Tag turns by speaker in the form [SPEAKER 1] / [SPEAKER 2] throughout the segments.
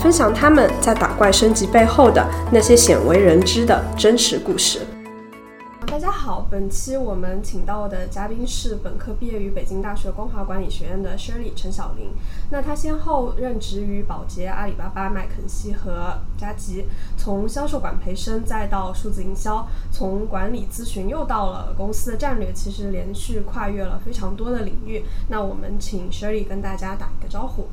[SPEAKER 1] 分享他们在打怪升级背后的那些鲜为人知的真实故事。大家好，本期我们请到的嘉宾是本科毕业于北京大学光华管理学院的 Shirley 陈晓玲。那她先后任职于宝洁、阿里巴巴、麦肯锡和佳吉，从销售管培生再到数字营销，从管理咨询又到了公司的战略，其实连续跨越了非常多的领域。那我们请 Shirley 跟大家打一个招呼。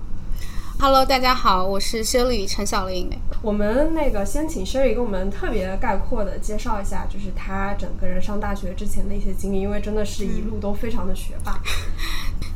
[SPEAKER 2] Hello，大家好，我是 Shirley 陈小玲。
[SPEAKER 1] 我们那个先请 Shirley 给我们特别概括的介绍一下，就是她整个人上大学之前的一些经历，因为真的是一路都非常的学霸。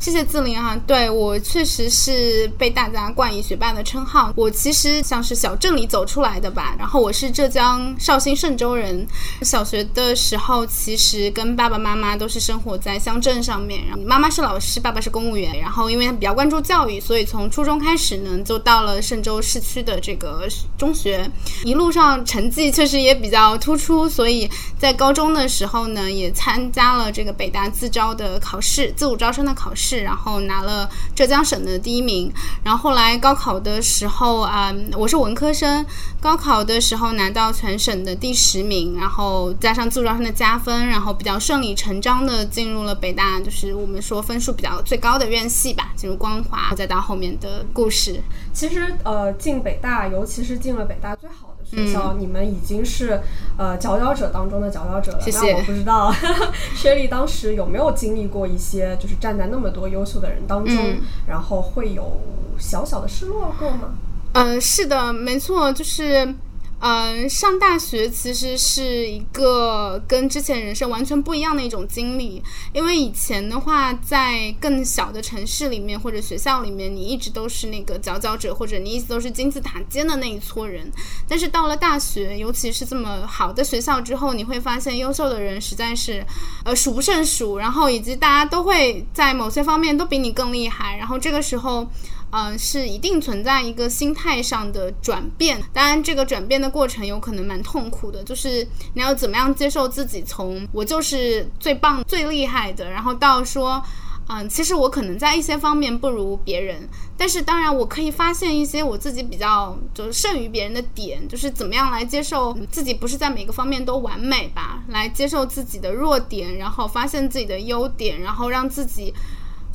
[SPEAKER 2] 谢谢自林哈，对我确实是被大家冠以学霸的称号。我其实像是小镇里走出来的吧，然后我是浙江绍兴嵊州人。小学的时候，其实跟爸爸妈妈都是生活在乡镇上面，然后妈妈是老师，爸爸是公务员。然后因为他比较关注教育，所以从初中开始呢，就到了嵊州市区的这个中学。一路上成绩确实也比较突出，所以在高中的时候呢，也参加了这个北大自招的考试，自主招生的考试。然后拿了浙江省的第一名，然后后来高考的时候啊、我是文科生，高考的时候拿到全省的第十名，然后加上自主招生的加分，然后比较顺理成章的进入了北大，就是我们说分数比较最高的院系吧，进入光华，再到后面的故事。
[SPEAKER 1] 其实呃，进北大，尤其是进了北大最好学校，嗯、你们已经是呃佼佼者当中的佼佼者了。
[SPEAKER 2] 谢谢。
[SPEAKER 1] 那我不知道 薛丽当时有没有经历过一些，就是站在那么多优秀的人当中，
[SPEAKER 2] 嗯、
[SPEAKER 1] 然后会有小小的失落过吗？
[SPEAKER 2] 呃，是的，没错，就是。嗯，上大学其实是一个跟之前人生完全不一样的一种经历，因为以前的话，在更小的城市里面或者学校里面，你一直都是那个佼佼者，或者你一直都是金字塔尖的那一撮人。但是到了大学，尤其是这么好的学校之后，你会发现优秀的人实在是呃数不胜数，然后以及大家都会在某些方面都比你更厉害，然后这个时候。嗯，是一定存在一个心态上的转变。当然，这个转变的过程有可能蛮痛苦的，就是你要怎么样接受自己从我就是最棒、最厉害的，然后到说，嗯，其实我可能在一些方面不如别人，但是当然我可以发现一些我自己比较就是胜于别人的点，就是怎么样来接受自己不是在每个方面都完美吧，来接受自己的弱点，然后发现自己的优点，然后让自己。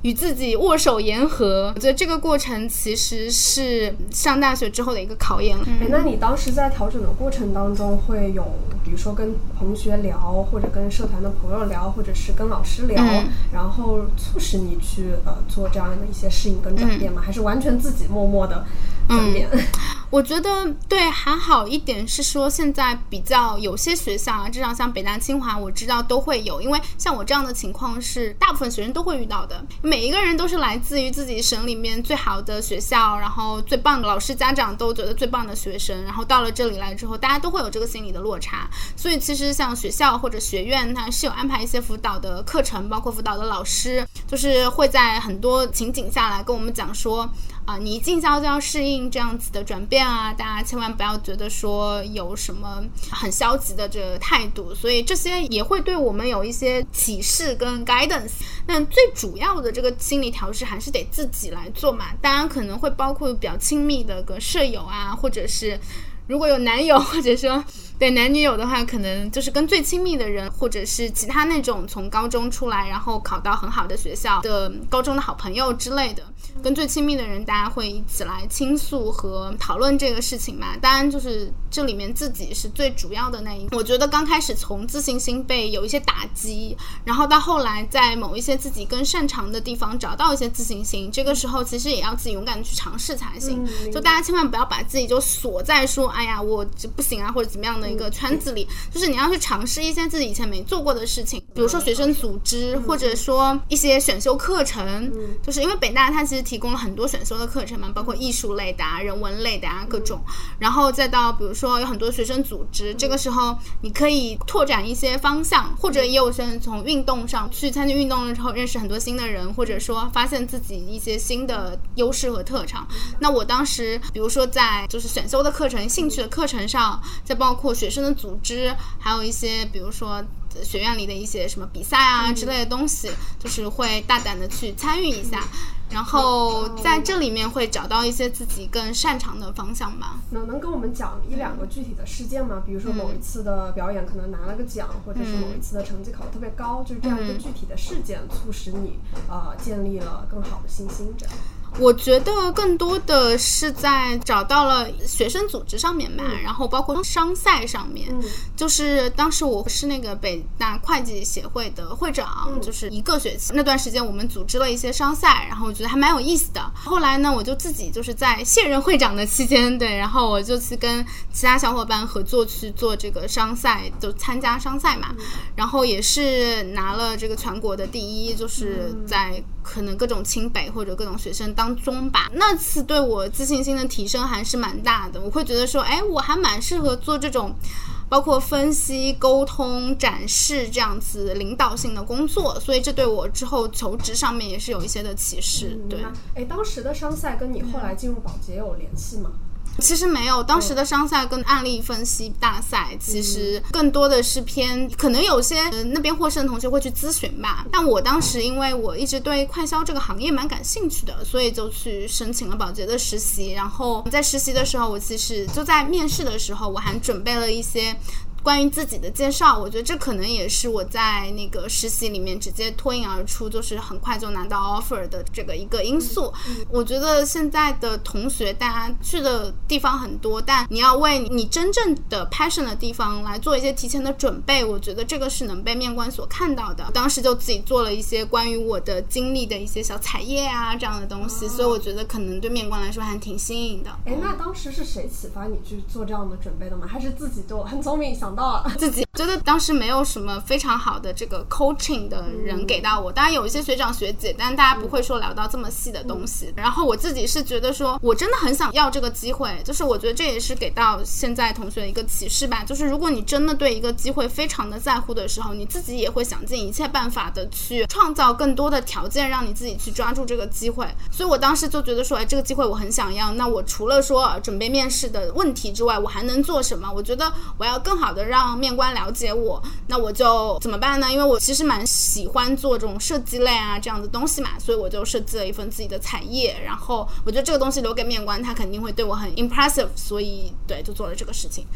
[SPEAKER 2] 与自己握手言和，我觉得这个过程其实是上大学之后的一个考验了。
[SPEAKER 1] 哎、嗯，那你当时在调整的过程当中，会有比如说跟同学聊，或者跟社团的朋友聊，或者是跟老师聊，
[SPEAKER 2] 嗯、
[SPEAKER 1] 然后促使你去呃做这样的一些适应跟转变吗？
[SPEAKER 2] 嗯、
[SPEAKER 1] 还是完全自己默默的转变？
[SPEAKER 2] 嗯、我觉得对，还好一点是说现在比较有些学校啊，至少像北大、清华，我知道都会有，因为像我这样的情况是大部分学生都会遇到的。每一个人都是来自于自己省里面最好的学校，然后最棒的老师、家长都觉得最棒的学生，然后到了这里来之后，大家都会有这个心理的落差。所以其实像学校或者学院，它是有安排一些辅导的课程，包括辅导的老师，就是会在很多情景下来跟我们讲说。啊、你一进校就要适应这样子的转变啊！大家千万不要觉得说有什么很消极的这个态度，所以这些也会对我们有一些启示跟 guidance。那最主要的这个心理调试还是得自己来做嘛。当然可能会包括比较亲密的个舍友啊，或者是如果有男友，或者说对男女友的话，可能就是跟最亲密的人，或者是其他那种从高中出来然后考到很好的学校的高中的好朋友之类的。跟最亲密的人，大家会一起来倾诉和讨论这个事情嘛。当然，就是这里面自己是最主要的那一。我觉得刚开始从自信心被有一些打击，然后到后来在某一些自己更擅长的地方找到一些自信心，这个时候其实也要自己勇敢的去尝试才行。
[SPEAKER 1] 嗯、
[SPEAKER 2] 就大家千万不要把自己就锁在说，哎呀，我就不行啊，或者怎么样的一个圈子里。就是你要去尝试一些自己以前没做过的事情。比如说学生组织，或者说一些选修课程，就是因为北大它其实提供了很多选修的课程嘛，包括艺术类的啊、人文类的啊各种，然后再到比如说有很多学生组织，这个时候你可以拓展一些方向，或者也有些人从运动上去参加运动的时候认识很多新的人，或者说发现自己一些新的优势和特长。那我当时比如说在就是选修的课程、兴趣的课程上，再包括学生的组织，还有一些比如说。学院里的一些什么比赛啊之类的东西，就是会大胆的去参与一下，然后在这里面会找到一些自己更擅长的方向吧。
[SPEAKER 1] 能能跟我们讲一两个具体的事件吗？比如说某一次的表演可能拿了个奖，或者是某一次的成绩考得特别高，就是这样一个具体的事件促使你呃建立了更好的信心这样。
[SPEAKER 2] 我觉得更多的是在找到了学生组织上面吧，然后包括商赛上面，就是当时我是那个北大会计协会的会长，就是一个学期那段时间我们组织了一些商赛，然后我觉得还蛮有意思的。后来呢，我就自己就是在卸任会长的期间，对，然后我就去跟其他小伙伴合作去做这个商赛，就参加商赛嘛，然后也是拿了这个全国的第一，就是在可能各种清北或者各种学生当。当中吧，那次对我自信心的提升还是蛮大的。我会觉得说，哎，我还蛮适合做这种，包括分析、沟通、展示这样子领导性的工作。所以这对我之后求职上面也是有一些的启示。对，
[SPEAKER 1] 哎，当时的商赛跟你后来进入保洁有联系吗？
[SPEAKER 2] 其实没有，当时的商赛跟案例分析大赛，其实更多的是偏，可能有些那边获胜的同学会去咨询吧。但我当时因为我一直对快销这个行业蛮感兴趣的，所以就去申请了保洁的实习。然后在实习的时候，我其实就在面试的时候，我还准备了一些。关于自己的介绍，我觉得这可能也是我在那个实习里面直接脱颖而出，就是很快就拿到 offer 的这个一个因素。我觉得现在的同学，大家去的地方很多，但你要为你真正的 passion 的地方来做一些提前的准备，我觉得这个是能被面官所看到的。当时就自己做了一些关于我的经历的一些小彩页啊这样的东西，所以我觉得可能对面官来说还挺新颖的。
[SPEAKER 1] 哎，那当时是谁启发你去做这样的准备的吗？还是自己就很聪明想？到
[SPEAKER 2] 自己觉得当时没有什么非常好的这个 coaching 的人给到我，当然有一些学长学姐，但大家不会说聊到这么细的东西。然后我自己是觉得说，我真的很想要这个机会，就是我觉得这也是给到现在同学一个启示吧。就是如果你真的对一个机会非常的在乎的时候，你自己也会想尽一切办法的去创造更多的条件，让你自己去抓住这个机会。所以我当时就觉得说，哎，这个机会我很想要。那我除了说准备面试的问题之外，我还能做什么？我觉得我要更好的。让面官了解我，那我就怎么办呢？因为我其实蛮喜欢做这种设计类啊这样的东西嘛，所以我就设计了一份自己的彩页。然后我觉得这个东西留给面官，他肯定会对我很 impressive，所以对，就做了这个事情。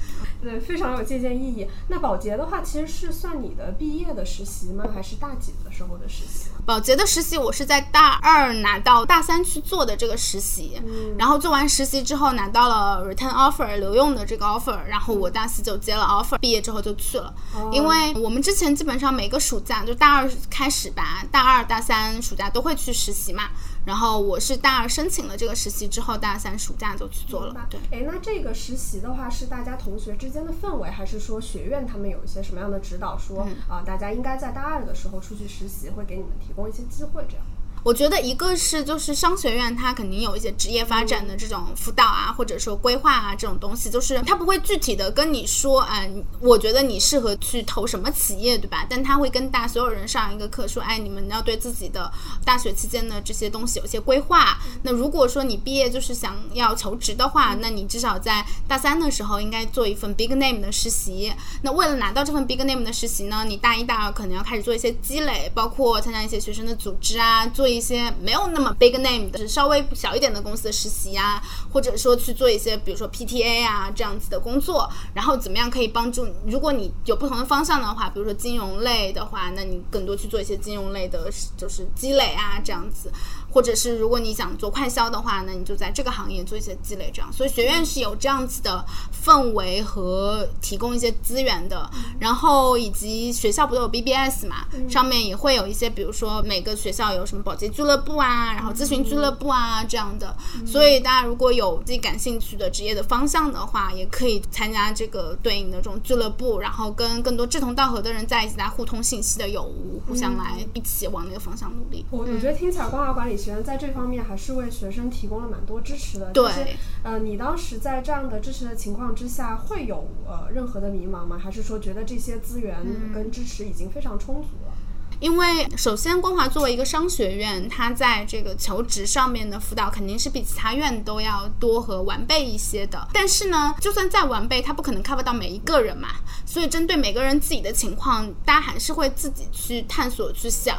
[SPEAKER 1] 对，非常有借鉴意义。那保洁的话，其实是算你的毕业的实习吗？还是大几的时候的实习？
[SPEAKER 2] 保洁的实习，我是在大二拿到大三去做的这个实习，然后做完实习之后拿到了 return offer 留用的这个 offer，然后我大四就接了 offer。毕业之后就去了，因为我们之前基本上每个暑假就大二开始吧，大二大三暑假都会去实习嘛。然后我是大二申请了这个实习之后，大三暑假就去做了。对，
[SPEAKER 1] 哎，那这个实习的话是大家同学之间的氛围，还是说学院他们有一些什么样的指导，说啊大家应该在大二的时候出去实习，会给你们提供一些机会这样？
[SPEAKER 2] 我觉得一个是就是商学院，它肯定有一些职业发展的这种辅导啊，或者说规划啊这种东西，就是它不会具体的跟你说，嗯，我觉得你适合去投什么企业，对吧？但他会跟大所有人上一个课，说，哎，你们要对自己的大学期间的这些东西有些规划。那如果说你毕业就是想要求职的话，那你至少在大三的时候应该做一份 big name 的实习。那为了拿到这份 big name 的实习呢，你大一、大二可能要开始做一些积累，包括参加一些学生的组织啊，做。一些没有那么 big name 的，稍微小一点的公司的实习呀，或者说去做一些，比如说 PTA 啊这样子的工作，然后怎么样可以帮助？如果你有不同的方向的话，比如说金融类的话，那你更多去做一些金融类的，就是积累啊这样子。或者是如果你想做快销的话，那你就在这个行业做一些积累，这样。所以学院是有这样子的氛围和提供一些资源的，然后以及学校不都有 BBS 嘛，上面也会有一些，比如说每个学校有什么保洁俱乐部啊，然后咨询俱乐部啊这样的。所以大家如果有自己感兴趣的职业的方向的话，也可以参加这个对应的这种俱乐部，然后跟更多志同道合的人在一起来互通信息的有无，互相来一起往那个方向努力。
[SPEAKER 1] 我我觉得听起来光华管理学院在这方面还是为学生提供了蛮多支持的。
[SPEAKER 2] 对，
[SPEAKER 1] 呃，你当时在这样的支持的情况之下，会有呃任何的迷茫吗？还是说觉得这些资源跟支持已经非常充足了？
[SPEAKER 2] 因为首先，光华作为一个商学院，它在这个求职上面的辅导肯定是比其他院都要多和完备一些的。但是呢，就算再完备，它不可能 cover 到每一个人嘛。所以，针对每个人自己的情况，大家还是会自己去探索、去想。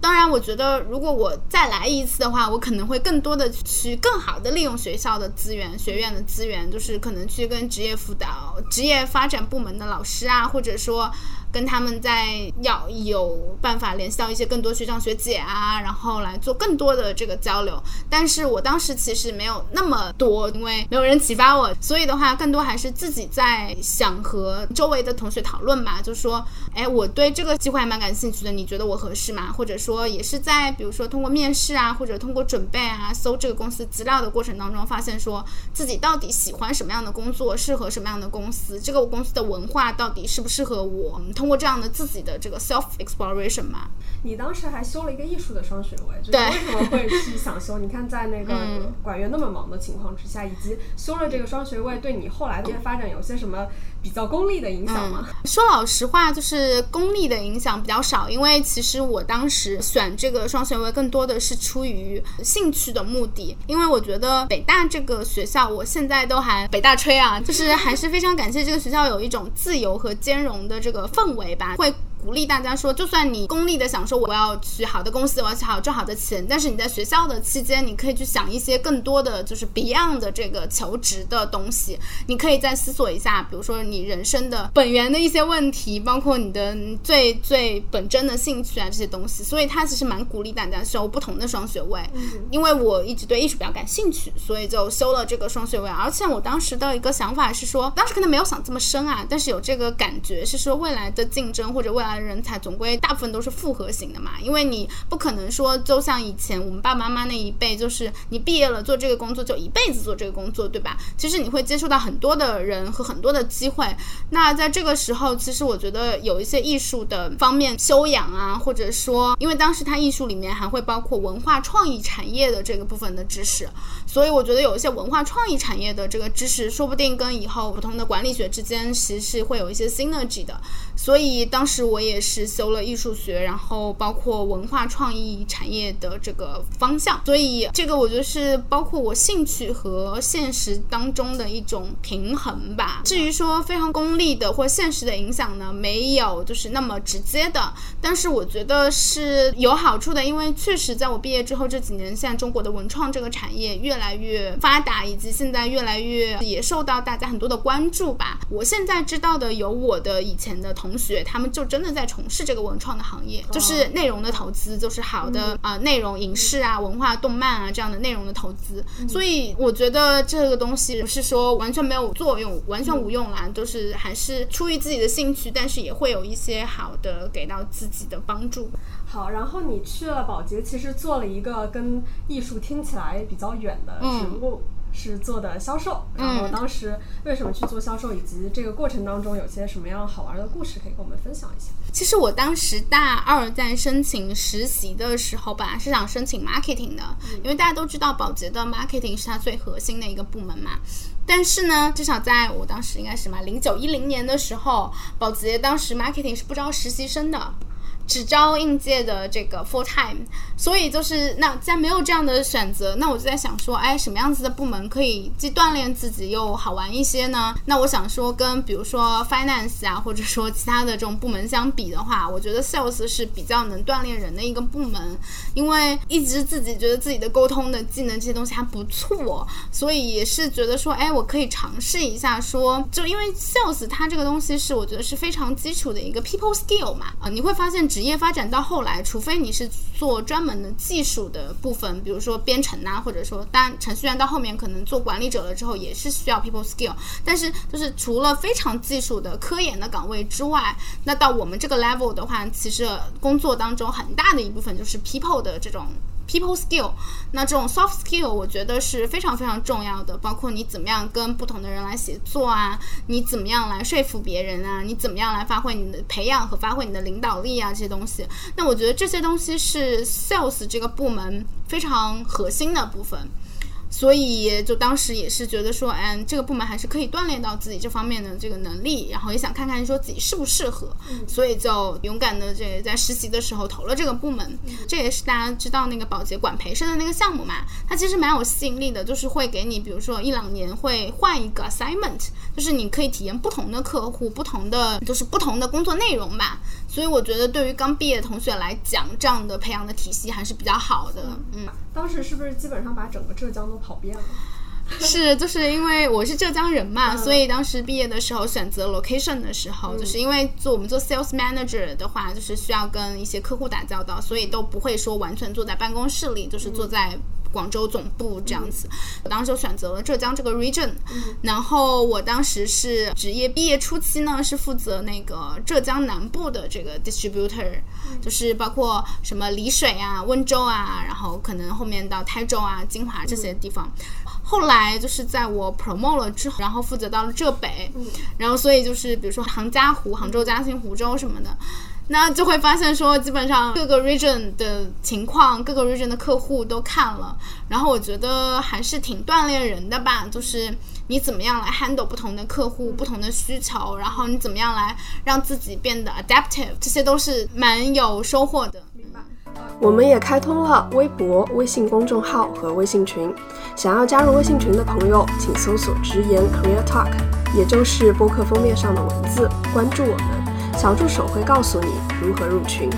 [SPEAKER 2] 当然，我觉得如果我再来一次的话，我可能会更多的去更好的利用学校的资源、学院的资源，就是可能去跟职业辅导、职业发展部门的老师啊，或者说。跟他们在要有办法联系到一些更多学长学姐啊，然后来做更多的这个交流。但是我当时其实没有那么多，因为没有人启发我，所以的话更多还是自己在想和周围的同学讨论吧，就说，哎，我对这个机会还蛮感兴趣的，你觉得我合适吗？或者说也是在比如说通过面试啊，或者通过准备啊，搜这个公司资料的过程当中，发现说自己到底喜欢什么样的工作，适合什么样的公司，这个公司的文化到底适不适合我。通过这样的自己的这个 self exploration 嘛，
[SPEAKER 1] 你当时还修了一个艺术的双学位，对，为什么会去想修？你看在那个 管院那么忙的情况之下，以及修了这个双学位，对你后来的发展有些什么比较功利的影响吗？
[SPEAKER 2] 说老实话，就是功利的影响比较少，因为其实我当时选这个双学位更多的是出于兴趣的目的，因为我觉得北大这个学校，我现在都还北大吹啊，就是还是非常感谢这个学校有一种自由和兼容的这个氛围。吧，会鼓励大家说，就算你功利的想说我要去好的公司，我要去好赚好的钱，但是你在学校的期间，你可以去想一些更多的就是 beyond 的这个求职的东西，你可以再思索一下，比如说你人生的本源的一些问题，包括你的最最本真的兴趣啊这些东西，所以他其实蛮鼓励大家修不同的双学位，因为我一直对艺术比较感兴趣，所以就修了这个双学位，而且我当时的一个想法是说，当时可能没有想这么深啊，但是有这个感觉是说未来的。竞争或者未来人才，总归大部分都是复合型的嘛，因为你不可能说，就像以前我们爸爸妈妈那一辈，就是你毕业了做这个工作就一辈子做这个工作，对吧？其实你会接触到很多的人和很多的机会。那在这个时候，其实我觉得有一些艺术的方面修养啊，或者说，因为当时它艺术里面还会包括文化创意产业的这个部分的知识，所以我觉得有一些文化创意产业的这个知识，说不定跟以后普通的管理学之间其实是会有一些 synergy 的。所以当时我也是修了艺术学，然后包括文化创意产业的这个方向。所以这个我觉得是包括我兴趣和现实当中的一种平衡吧。至于说非常功利的或现实的影响呢，没有就是那么直接的，但是我觉得是有好处的，因为确实在我毕业之后这几年，现在中国的文创这个产业越来越发达，以及现在越来越也受到大家很多的关注吧。我现在知道的有我的以前的。同学，他们就真的在从事这个文创的行业，就是内容的投资，就是好的啊，内容影视啊、文化、动漫啊这样的内容的投资。所以我觉得这个东西不是说完全没有作用，完全无用啦，就是还是出于自己的兴趣，但是也会有一些好的给到自己的帮助。
[SPEAKER 1] 好，然后你去了保洁，其实做了一个跟艺术听起来比较远的职务。是做的销售，然后当时为什么去做销售，以及这个过程当中有些什么样好玩的故事可以跟我们分享一下？
[SPEAKER 2] 其实我当时大二在申请实习的时候，本来是想申请 marketing 的，因为大家都知道宝洁的 marketing 是它最核心的一个部门嘛。但是呢，至少在我当时应该是什么零九一零年的时候，宝洁当时 marketing 是不招实习生的。只招应届的这个 full time，所以就是那既然没有这样的选择，那我就在想说，哎，什么样子的部门可以既锻炼自己又好玩一些呢？那我想说，跟比如说 finance 啊，或者说其他的这种部门相比的话，我觉得 sales 是比较能锻炼人的一个部门，因为一直自己觉得自己的沟通的技能这些东西还不错，所以也是觉得说，哎，我可以尝试一下，说就因为 sales 它这个东西是我觉得是非常基础的一个 people skill 嘛，啊，你会发现。职业发展到后来，除非你是做专门的技术的部分，比如说编程啊，或者说，当程序员到后面可能做管理者了之后，也是需要 people skill。但是就是除了非常技术的科研的岗位之外，那到我们这个 level 的话，其实工作当中很大的一部分就是 people 的这种。People skill，那这种 soft skill 我觉得是非常非常重要的，包括你怎么样跟不同的人来协作啊，你怎么样来说服别人啊，你怎么样来发挥你的培养和发挥你的领导力啊这些东西。那我觉得这些东西是 sales 这个部门非常核心的部分。所以就当时也是觉得说，嗯，这个部门还是可以锻炼到自己这方面的这个能力，然后也想看看说自己适不适合，所以就勇敢的这在实习的时候投了这个部门。这也是大家知道那个保洁管培生的那个项目嘛，它其实蛮有吸引力的，就是会给你，比如说一两年会换一个 assignment，就是你可以体验不同的客户，不同的就是不同的工作内容吧。所以我觉得对于刚毕业的同学来讲，这样的培养的体系还是比较好的。嗯。
[SPEAKER 1] 当时是不是基本上把整个浙江都跑遍了？
[SPEAKER 2] 是，就是因为我是浙江人嘛，所以当时毕业的时候选择 location 的时候，就是因为做我们做 sales manager 的话，就是需要跟一些客户打交道，所以都不会说完全坐在办公室里，就是坐在。广州总部这样子，我当时就选择了浙江这个 region，然后我当时是职业毕业初期呢，是负责那个浙江南部的这个 distributor，就是包括什么丽水啊、温州啊，然后可能后面到台州啊、金华这些地方。后来就是在我 promote 了之后，然后负责到了浙北，然后所以就是比如说杭嘉湖、杭州、嘉兴、湖州什么的。那就会发现说，基本上各个 region 的情况，各个 region 的客户都看了，然后我觉得还是挺锻炼人的吧，就是你怎么样来 handle 不同的客户、不同的需求，然后你怎么样来让自己变得 adaptive，这些都是蛮有收获的。
[SPEAKER 1] 明白。我们也开通了微博、微信公众号和微信群，想要加入微信群的朋友，请搜索“直言 Career Talk”，也就是播客封面上的文字，关注我们。小助手会告诉你如何入群。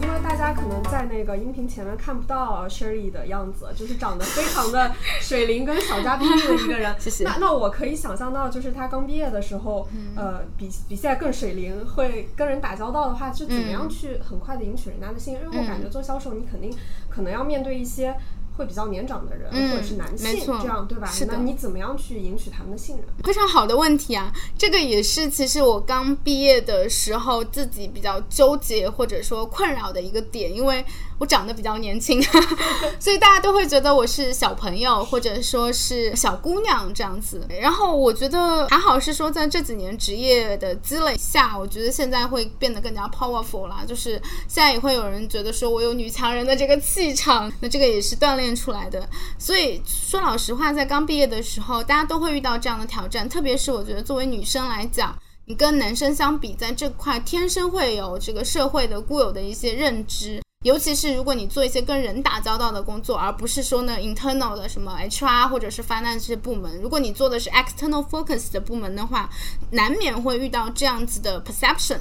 [SPEAKER 1] 因为大家可能在那个音频前面看不到 Shirley 的样子，就是长得非常的 水灵跟小家碧玉的一个人。
[SPEAKER 2] 谢谢。
[SPEAKER 1] 那那我可以想象到，就是他刚毕业的时候，呃，比比现在更水灵，会跟人打交道的话，就怎么样去很快的赢取人家的信任？因为我感觉做销售，你肯定可能要面对一些。会比较年长的人，或者是男性，这样对吧？那你怎么样去赢取他们的信任？
[SPEAKER 2] 非常好的问题啊！这个也是其实我刚毕业的时候自己比较纠结或者说困扰的一个点，因为我长得比较年轻，所以大家都会觉得我是小朋友或者说是小姑娘这样子。然后我觉得还好是说在这几年职业的积累下，我觉得现在会变得更加 powerful 啦。就是现在也会有人觉得说我有女强人的这个气场，那这个也是锻炼。出来的，所以说老实话，在刚毕业的时候，大家都会遇到这样的挑战。特别是我觉得，作为女生来讲，你跟男生相比，在这块天生会有这个社会的固有的一些认知。尤其是如果你做一些跟人打交道的工作，而不是说呢 internal 的什么 HR 或者是 finance 这些部门，如果你做的是 external focus 的部门的话，难免会遇到这样子的 perception。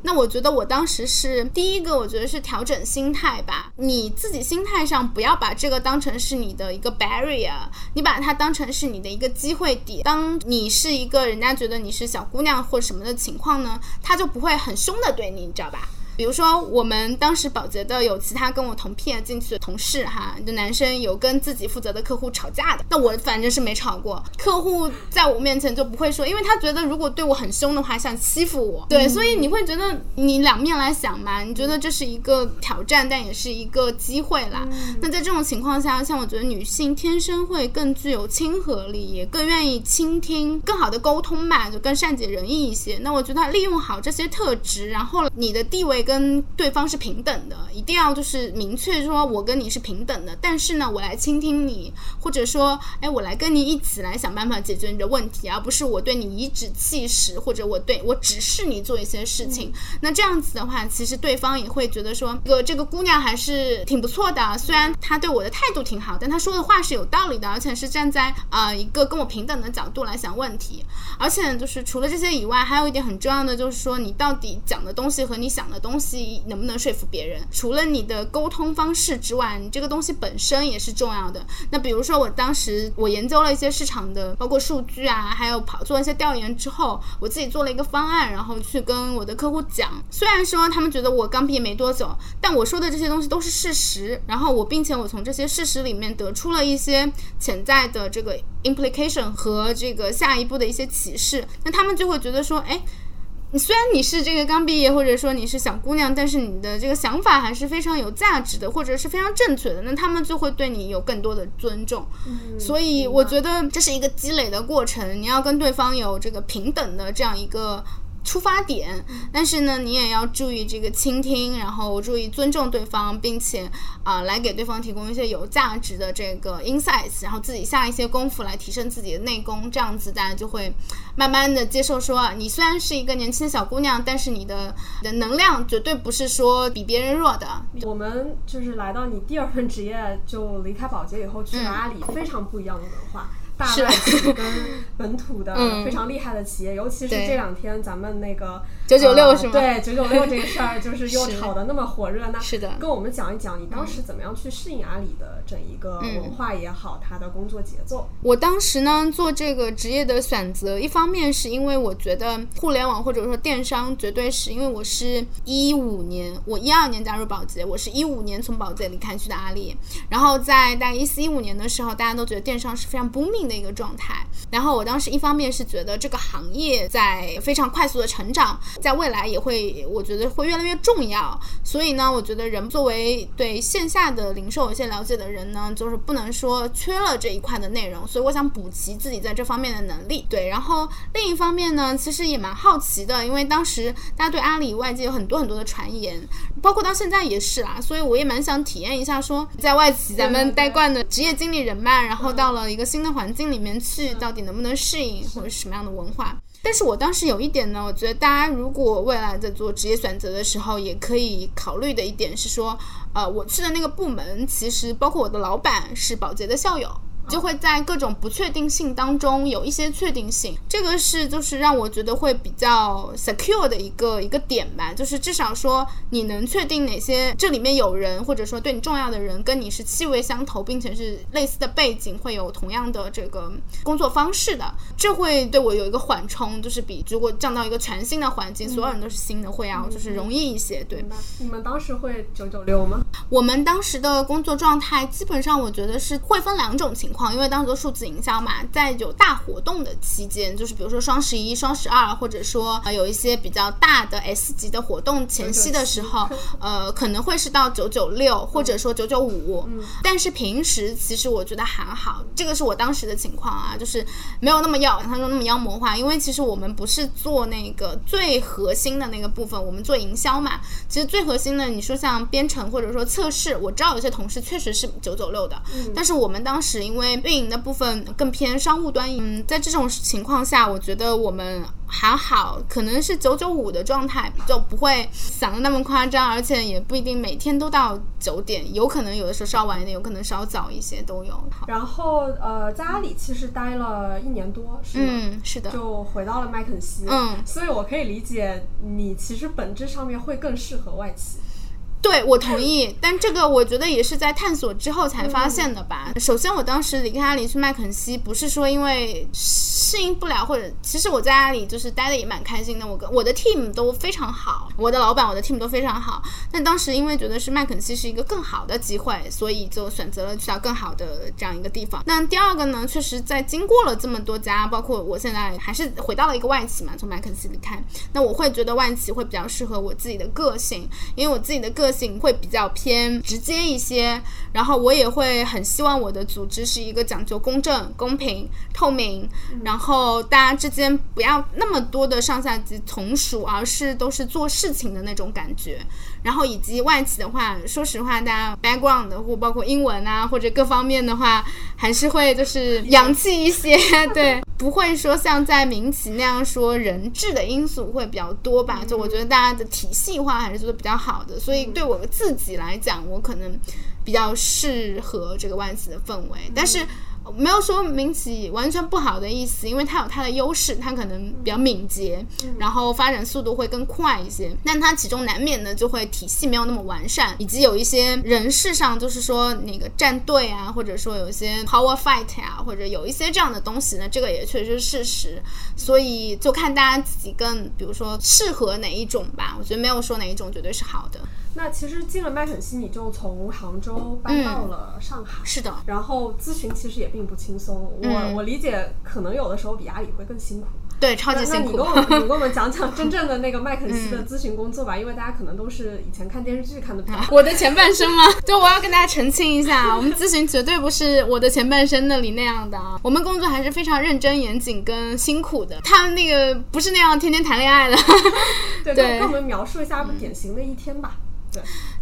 [SPEAKER 2] 那我觉得我当时是第一个，我觉得是调整心态吧。你自己心态上不要把这个当成是你的一个 barrier，你把它当成是你的一个机会点。当你是一个人家觉得你是小姑娘或什么的情况呢，他就不会很凶的对你，你知道吧？比如说，我们当时保洁的有其他跟我同 P 进去的同事哈，就男生有跟自己负责的客户吵架的，那我反正是没吵过。客户在我面前就不会说，因为他觉得如果对我很凶的话，想欺负我。对，所以你会觉得你两面来想嘛，你觉得这是一个挑战，但也是一个机会啦。那在这种情况下，像我觉得女性天生会更具有亲和力，也更愿意倾听，更好的沟通嘛，就更善解人意一些。那我觉得利用好这些特质，然后你的地位。跟对方是平等的，一定要就是明确说，我跟你是平等的。但是呢，我来倾听你，或者说，哎，我来跟你一起来想办法解决你的问题，而不是我对你颐指气使，或者我对我指示你做一些事情。那这样子的话，其实对方也会觉得说，这个这个姑娘还是挺不错的。虽然她对我的态度挺好，但她说的话是有道理的，而且是站在啊一个跟我平等的角度来想问题。而且就是除了这些以外，还有一点很重要的就是说，你到底讲的东西和你想的东。东西能不能说服别人，除了你的沟通方式之外，你这个东西本身也是重要的。那比如说，我当时我研究了一些市场的，包括数据啊，还有跑做一些调研之后，我自己做了一个方案，然后去跟我的客户讲。虽然说他们觉得我刚毕业没多久，但我说的这些东西都是事实。然后我并且我从这些事实里面得出了一些潜在的这个 implication 和这个下一步的一些启示。那他们就会觉得说，哎。你虽然你是这个刚毕业，或者说你是小姑娘，但是你的这个想法还是非常有价值的，或者是非常正确的，那他们就会对你有更多的尊重。所以我觉得这是一个积累的过程，你要跟对方有这个平等的这样一个。出发点，但是呢，你也要注意这个倾听，然后注意尊重对方，并且啊，来给对方提供一些有价值的这个 insights，然后自己下一些功夫来提升自己的内功，这样子大家就会慢慢的接受说，你虽然是一个年轻的小姑娘，但是你的的能量绝对不是说比别人弱的。
[SPEAKER 1] 我们就是来到你第二份职业，就离开保洁以后去了阿里，非常不一样的文化。大外企跟本土的非常厉害的企业，尤其是这两天咱们那个
[SPEAKER 2] 九九六是吗？
[SPEAKER 1] 对九九六这个事儿，就是又炒的那么火热。那
[SPEAKER 2] 是的，
[SPEAKER 1] 跟我们讲一讲你当时怎么样去适应阿里的整一个文化也好，它的工作节奏。
[SPEAKER 2] 我当时呢做这个职业的选择，一方面是因为我觉得互联网或者说电商绝对是因为我是一五年，我一二年加入保洁，我是一五年从保洁离开去的阿里。然后在大概一四一五年的时候，大家都觉得电商是非常 booming。的一个状态，然后我当时一方面是觉得这个行业在非常快速的成长，在未来也会，我觉得会越来越重要。所以呢，我觉得人作为对线下的零售有些了解的人呢，就是不能说缺了这一块的内容。所以我想补齐自己在这方面的能力。对，然后另一方面呢，其实也蛮好奇的，因为当时大家对阿里外界有很多很多的传言，包括到现在也是啊，所以我也蛮想体验一下，说在外企咱们待惯的职业经理人脉，然后到了一个新的环境。进里面去到底能不能适应，或者是什么样的文化？但是我当时有一点呢，我觉得大家如果未来在做职业选择的时候，也可以考虑的一点是说，呃，我去的那个部门，其实包括我的老板是保洁的校友。就会在各种不确定性当中有一些确定性，这个是就是让我觉得会比较 secure 的一个一个点吧，就是至少说你能确定哪些这里面有人或者说对你重要的人跟你是气味相投，并且是类似的背景，会有同样的这个工作方式的，这会对我有一个缓冲，就是比如果降到一个全新的环境，所有人都是新的，会要就是容易一些，对
[SPEAKER 1] 吧？你们当时会九九六吗？
[SPEAKER 2] 我们当时的工作状态基本上我觉得是会分两种情况。况，因为当时做数字营销嘛，在有大活动的期间，就是比如说双十一、双十二，或者说呃有一些比较大的 S 级的活动前夕的时候，呃可能会是到九九六，或者说九九五。但是平时其实我觉得还好，这个是我当时的情况啊，就是没有那么要，他说那么妖魔化，因为其实我们不是做那个最核心的那个部分，我们做营销嘛。其实最核心的，你说像编程或者说测试，我知道有些同事确实是九九六的，但是我们当时因为运营的部分更偏商务端，嗯，在这种情况下，我觉得我们还好，可能是九九五的状态，就不会想的那么夸张，而且也不一定每天都到九点，有可能有的时候稍晚一点，有可能稍早一些都有。
[SPEAKER 1] 然后呃，在阿里其实待了一年多，是
[SPEAKER 2] 是的，
[SPEAKER 1] 就回到了麦肯锡，
[SPEAKER 2] 嗯，
[SPEAKER 1] 所以我可以理解你其实本质上面会更适合外企。
[SPEAKER 2] 对，我同意，但这个我觉得也是在探索之后才发现的吧。首先，我当时离开阿里去麦肯锡，不是说因为适应不了，或者其实我在阿里就是待的也蛮开心的，我跟我的 team 都非常好，我的老板、我的 team 都非常好。但当时因为觉得是麦肯锡是一个更好的机会，所以就选择了去到更好的这样一个地方。那第二个呢，确实在经过了这么多家，包括我现在还是回到了一个外企嘛，从麦肯锡离开，那我会觉得外企会比较适合我自己的个性，因为我自己的个性。会比较偏直接一些，然后我也会很希望我的组织是一个讲究公正、公平、透明，然后大家之间不要那么多的上下级从属，而是都是做事情的那种感觉。然后以及外企的话，说实话，大家 background 或包括英文啊或者各方面的话，还是会就是洋气一些，对，不会说像在民企那样说人质的因素会比较多吧？就我觉得大家的体系化还是做的比较好的，所以对我自己来讲，我可能比较适合这个外企的氛围，但是。没有说民企完全不好的意思，因为它有它的优势，它可能比较敏捷，然后发展速度会更快一些。但它其中难免呢就会体系没有那么完善，以及有一些人事上就是说那个站队啊，或者说有一些 power fight 啊，或者有一些这样的东西呢，这个也确实是事实。所以就看大家自己更，比如说适合哪一种吧。我觉得没有说哪一种绝对是好的。
[SPEAKER 1] 那其实进了麦肯锡，你就从杭州搬到了上海。
[SPEAKER 2] 是的，
[SPEAKER 1] 然后咨询其实也并不轻松。我我理解，可能有的时候比阿里会更辛苦。
[SPEAKER 2] 对，超级辛苦。
[SPEAKER 1] 那你跟我们 你跟我们讲讲真正的那个麦肯锡的咨询工作吧，因为大家可能都是以前看电视剧看的比较。
[SPEAKER 2] 我的前半生吗？就我要跟大家澄清一下，我们咨询绝对不是我的前半生那里那样的啊。我们工作还是非常认真、严谨跟辛苦的。他们那个不是那样天天谈恋爱的。
[SPEAKER 1] 对，跟我们描述一下典型的一天吧。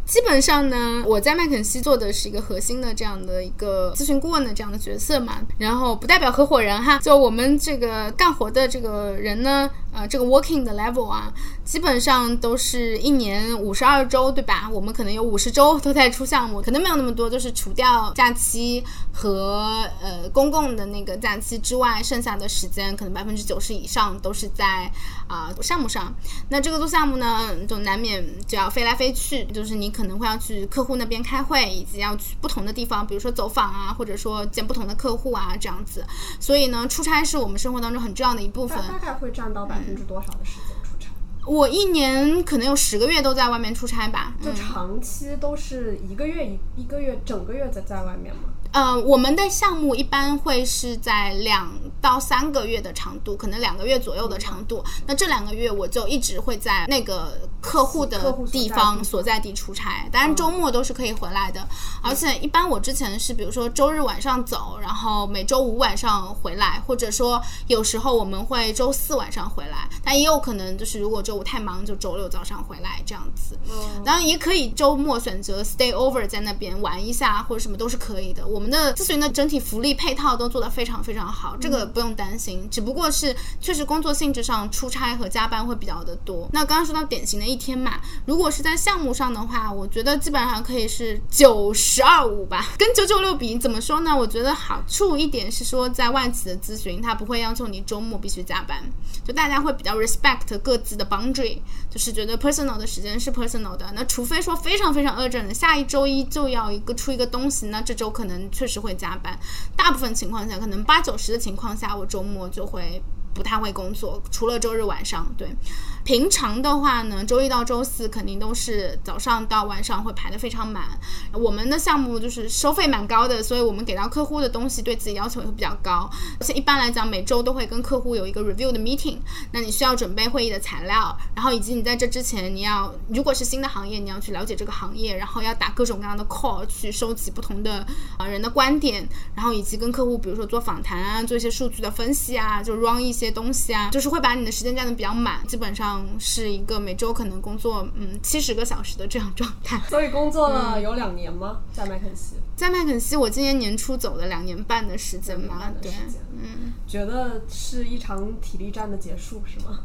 [SPEAKER 2] 基本上呢，我在麦肯锡做的是一个核心的这样的一个咨询顾问的这样的角色嘛，然后不代表合伙人哈，就我们这个干活的这个人呢，呃，这个 working 的 level 啊，基本上都是一年五十二周，对吧？我们可能有五十周都在出项目，可能没有那么多，就是除掉假期和呃公共的那个假期之外，剩下的时间可能百分之九十以上都是在啊项目上。那这个做项目呢，就难免就要飞来飞去，就是你。可能会要去客户那边开会，以及要去不同的地方，比如说走访啊，或者说见不同的客户啊，这样子。所以呢，出差是我们生活当中很重要的一部分。
[SPEAKER 1] 大概会占到百分之多少的时间出差？
[SPEAKER 2] 我一年可能有十个月都在外面出差吧。
[SPEAKER 1] 就长期都是一个月一一个月整个月在在外面吗？
[SPEAKER 2] 呃，我们的项目一般会是在两到三个月的长度，可能两个月左右的长度。那这两个月我就一直会在那个客户的地方所在地出差，当然周末都是可以回来的。而且一般我之前是，比如说周日晚上走，然后每周五晚上回来，或者说有时候我们会周四晚上回来，但也有可能就是如果周五太忙，就周六早上回来这样子。当然也可以周末选择 stay over 在那边玩一下或者什么都是可以的。我们的咨询的整体福利配套都做得非常非常好，这个不用担心。只不过是确实工作性质上出差和加班会比较的多。那刚刚说到典型的一天嘛，如果是在项目上的话，我觉得基本上可以是九十二五吧，跟九九六比，怎么说呢？我觉得好处一点是说，在外企的咨询，他不会要求你周末必须加班，就大家会比较 respect 各自的 boundary，就是觉得 personal 的时间是 personal 的。那除非说非常非常 urgent，下一周一就要一个出一个东西，那这周可能确实会。加班，大部分情况下，可能八九十的情况下，我周末就会不太会工作，除了周日晚上，对。平常的话呢，周一到周四肯定都是早上到晚上会排得非常满。我们的项目就是收费蛮高的，所以我们给到客户的东西对自己要求也会比较高。而且一般来讲，每周都会跟客户有一个 review 的 meeting，那你需要准备会议的材料，然后以及你在这之前你要，如果是新的行业，你要去了解这个行业，然后要打各种各样的 call 去收集不同的啊人的观点，然后以及跟客户比如说做访谈啊，做一些数据的分析啊，就 run 一些东西啊，就是会把你的时间占的比较满，基本上。是一个每周可能工作嗯七十个小时的这样状态，
[SPEAKER 1] 所以工作了有两年吗？在麦肯锡，
[SPEAKER 2] 在麦肯锡，我今年年初走了两年半的时间嘛，对，
[SPEAKER 1] 嗯，觉得是一场体力战的结束是吗？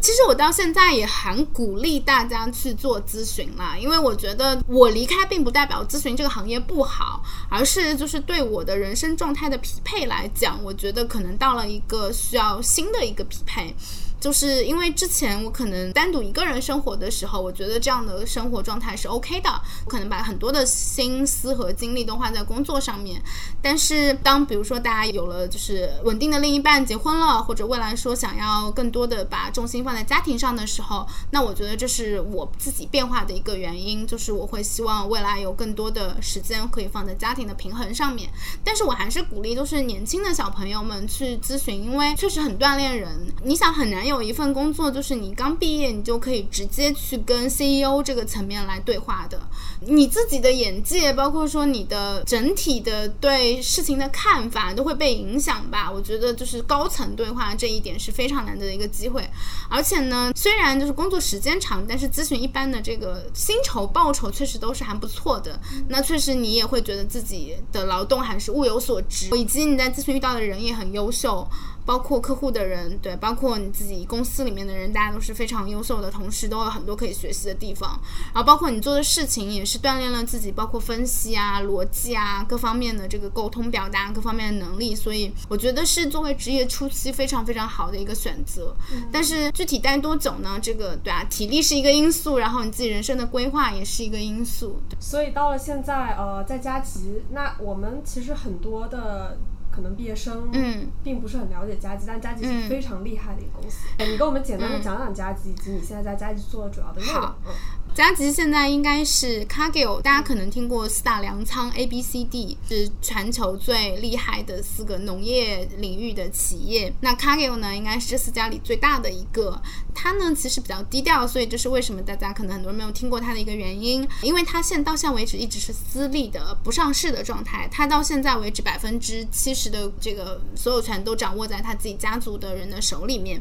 [SPEAKER 2] 其实我到现在也很鼓励大家去做咨询啦，因为我觉得我离开并不代表咨询这个行业不好，而是就是对我的人生状态的匹配来讲，我觉得可能到了一个需要新的一个匹配。就是因为之前我可能单独一个人生活的时候，我觉得这样的生活状态是 OK 的，可能把很多的心思和精力都花在工作上面。但是当比如说大家有了就是稳定的另一半，结婚了，或者未来说想要更多的把重心放在家庭上的时候，那我觉得这是我自己变化的一个原因，就是我会希望未来有更多的时间可以放在家庭的平衡上面。但是我还是鼓励都是年轻的小朋友们去咨询，因为确实很锻炼人。你想很难。有一份工作，就是你刚毕业，你就可以直接去跟 CEO 这个层面来对话的。你自己的眼界，包括说你的整体的对事情的看法，都会被影响吧？我觉得就是高层对话这一点是非常难得的一个机会。而且呢，虽然就是工作时间长，但是咨询一般的这个薪酬报酬确实都是还不错的。那确实你也会觉得自己的劳动还是物有所值，以及你在咨询遇到的人也很优秀。包括客户的人，对，包括你自己公司里面的人，大家都是非常优秀的同事，都有很多可以学习的地方。然后包括你做的事情，也是锻炼了自己，包括分析啊、逻辑啊各方面的这个沟通表达各方面的能力。所以我觉得是作为职业初期非常非常好的一个选择。但是具体待多久呢？这个对啊，体力是一个因素，然后你自己人生的规划也是一个因素。
[SPEAKER 1] 所以到了现在，呃，在加急，那我们其实很多的。可能毕业生嗯，并不是很了解佳吉，但佳吉是非常厉害的一个公司。你给我们简单的讲讲佳吉，以及你现在在佳吉做的主要的内容。
[SPEAKER 2] 佳吉现在应该是 Cargill，大家可能听过四大粮仓 A、B、C、D，是全球最厉害的四个农业领域的企业。那 Cargill 呢，应该是这四家里最大的一个。它呢其实比较低调，所以这是为什么大家可能很多人没有听过它的一个原因。因为它现到现在为止一直是私立的、不上市的状态。它到现在为止百分之七十的这个所有权都掌握在他自己家族的人的手里面，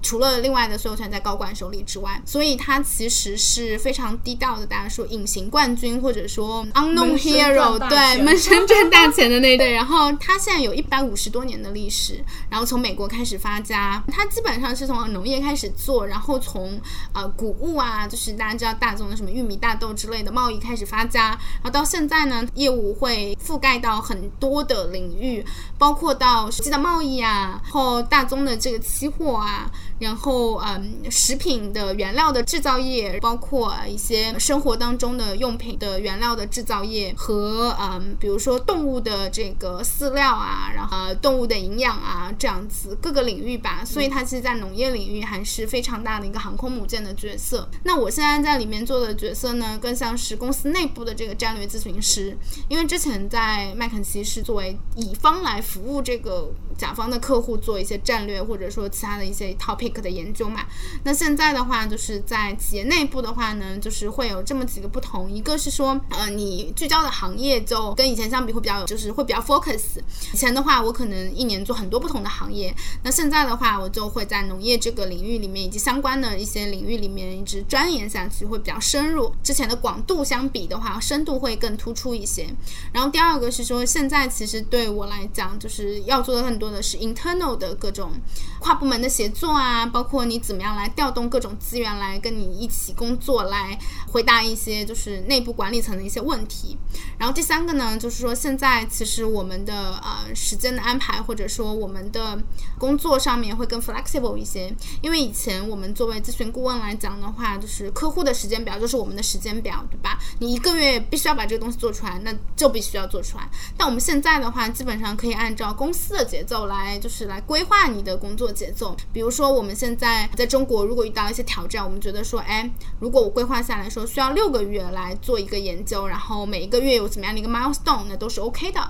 [SPEAKER 2] 除了另外的所有权在高管手里之外，所以它其实是。非常低调的，大家说隐形冠军或者说 unknown hero，对，闷声赚大钱的那对。然后他现在有一百五十多年的历史，然后从美国开始发家，他基本上是从农业开始做，然后从呃谷物啊，就是大家知道大宗的什么玉米、大豆之类的贸易开始发家，然后到现在呢，业务会覆盖到很多的领域，包括到实际的贸易啊，然后大宗的这个期货啊。然后，嗯，食品的原料的制造业，包括一些生活当中的用品的原料的制造业，和嗯，比如说动物的这个饲料啊，然后动物的营养啊，这样子各个领域吧。所以它其实，在农业领域还是非常大的一个航空母舰的角色。那我现在在里面做的角色呢，更像是公司内部的这个战略咨询师，因为之前在麦肯锡是作为乙方来服务这个甲方的客户，做一些战略或者说其他的一些 topic。的研究嘛，那现在的话，就是在企业内部的话呢，就是会有这么几个不同，一个是说，呃，你聚焦的行业就跟以前相比会比较，就是会比较 focus。以前的话，我可能一年做很多不同的行业，那现在的话，我就会在农业这个领域里面以及相关的一些领域里面一直钻研下去，会比较深入。之前的广度相比的话，深度会更突出一些。然后第二个是说，现在其实对我来讲，就是要做的更多的是 internal 的各种跨部门的协作啊。啊包括你怎么样来调动各种资源来跟你一起工作，来回答一些就是内部管理层的一些问题。然后第三个呢，就是说现在其实我们的呃时间的安排，或者说我们的工作上面会更 flexible 一些。因为以前我们作为咨询顾问来讲的话，就是客户的时间表就是我们的时间表，对吧？你一个月必须要把这个东西做出来，那就必须要做出来。但我们现在的话，基本上可以按照公司的节奏来，就是来规划你的工作节奏。比如说我们。我们现在在中国，如果遇到一些挑战，我们觉得说，哎，如果我规划下来说需要六个月来做一个研究，然后每一个月有怎么样的一个 milestone，那都是 OK 的，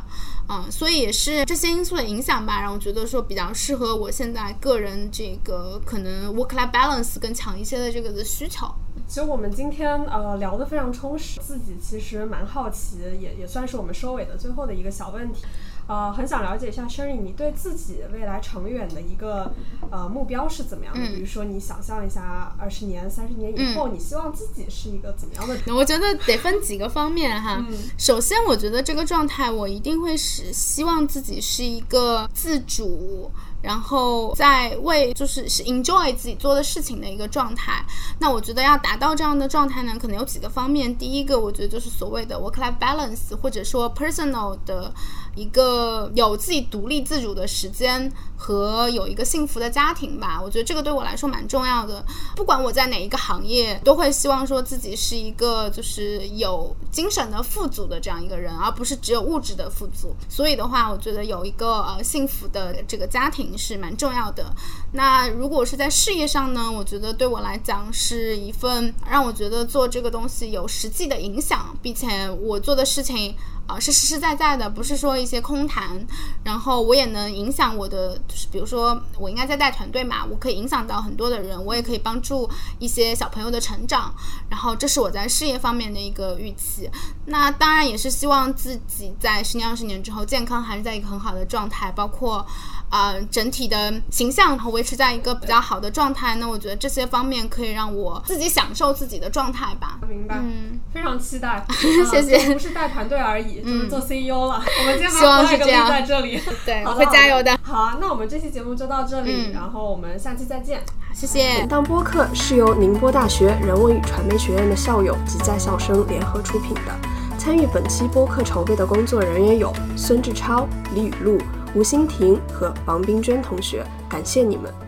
[SPEAKER 2] 嗯，所以也是这些因素的影响吧，让我觉得说比较适合我现在个人这个可能 work-life balance 更强一些的这个的需求。
[SPEAKER 1] 其实我们今天呃聊得非常充实，自己其实蛮好奇，也也算是我们收尾的最后的一个小问题。呃，很想了解一下 Sherry，你对自己未来长远的一个呃目标是怎么样的？比如说，你想象一下，二十年、三十年以后，你希望自己是一个怎么样的？
[SPEAKER 2] 我觉得得分几个方面哈。首先，我觉得这个状态，我一定会是希望自己是一个自主。然后在为就是是 enjoy 自己做的事情的一个状态，那我觉得要达到这样的状态呢，可能有几个方面。第一个，我觉得就是所谓的 work-life balance，或者说 personal 的一个有自己独立自主的时间和有一个幸福的家庭吧。我觉得这个对我来说蛮重要的。不管我在哪一个行业，都会希望说自己是一个就是有精神的富足的这样一个人，而不是只有物质的富足。所以的话，我觉得有一个呃幸福的这个家庭。是蛮重要的。那如果是在事业上呢？我觉得对我来讲是一份让我觉得做这个东西有实际的影响，并且我做的事情。啊，是实实在在的，不是说一些空谈。然后我也能影响我的，就是比如说我应该在带团队嘛，我可以影响到很多的人，我也可以帮助一些小朋友的成长。然后这是我在事业方面的一个预期。那当然也是希望自己在十年、二十年之后，健康还是在一个很好的状态，包括啊整体的形象和维持在一个比较好的状态。那我觉得这些方面可以让我自己享受自己的状态吧。
[SPEAKER 1] 明白，嗯，非常期待，
[SPEAKER 2] 谢谢。
[SPEAKER 1] 不是带团队而已，就是做 CEO 了。我们今天
[SPEAKER 2] 把这个
[SPEAKER 1] 在这里，
[SPEAKER 2] 对，我会加油的。
[SPEAKER 1] 好啊，那我们这期节目就到这里，然后我们下期再见。
[SPEAKER 2] 谢谢。
[SPEAKER 1] 本档播客是由宁波大学人文与传媒学院的校友及在校生联合出品的。参与本期播客筹备的工作人员有孙志超、李雨露。吴欣婷和王冰娟同学感谢你们。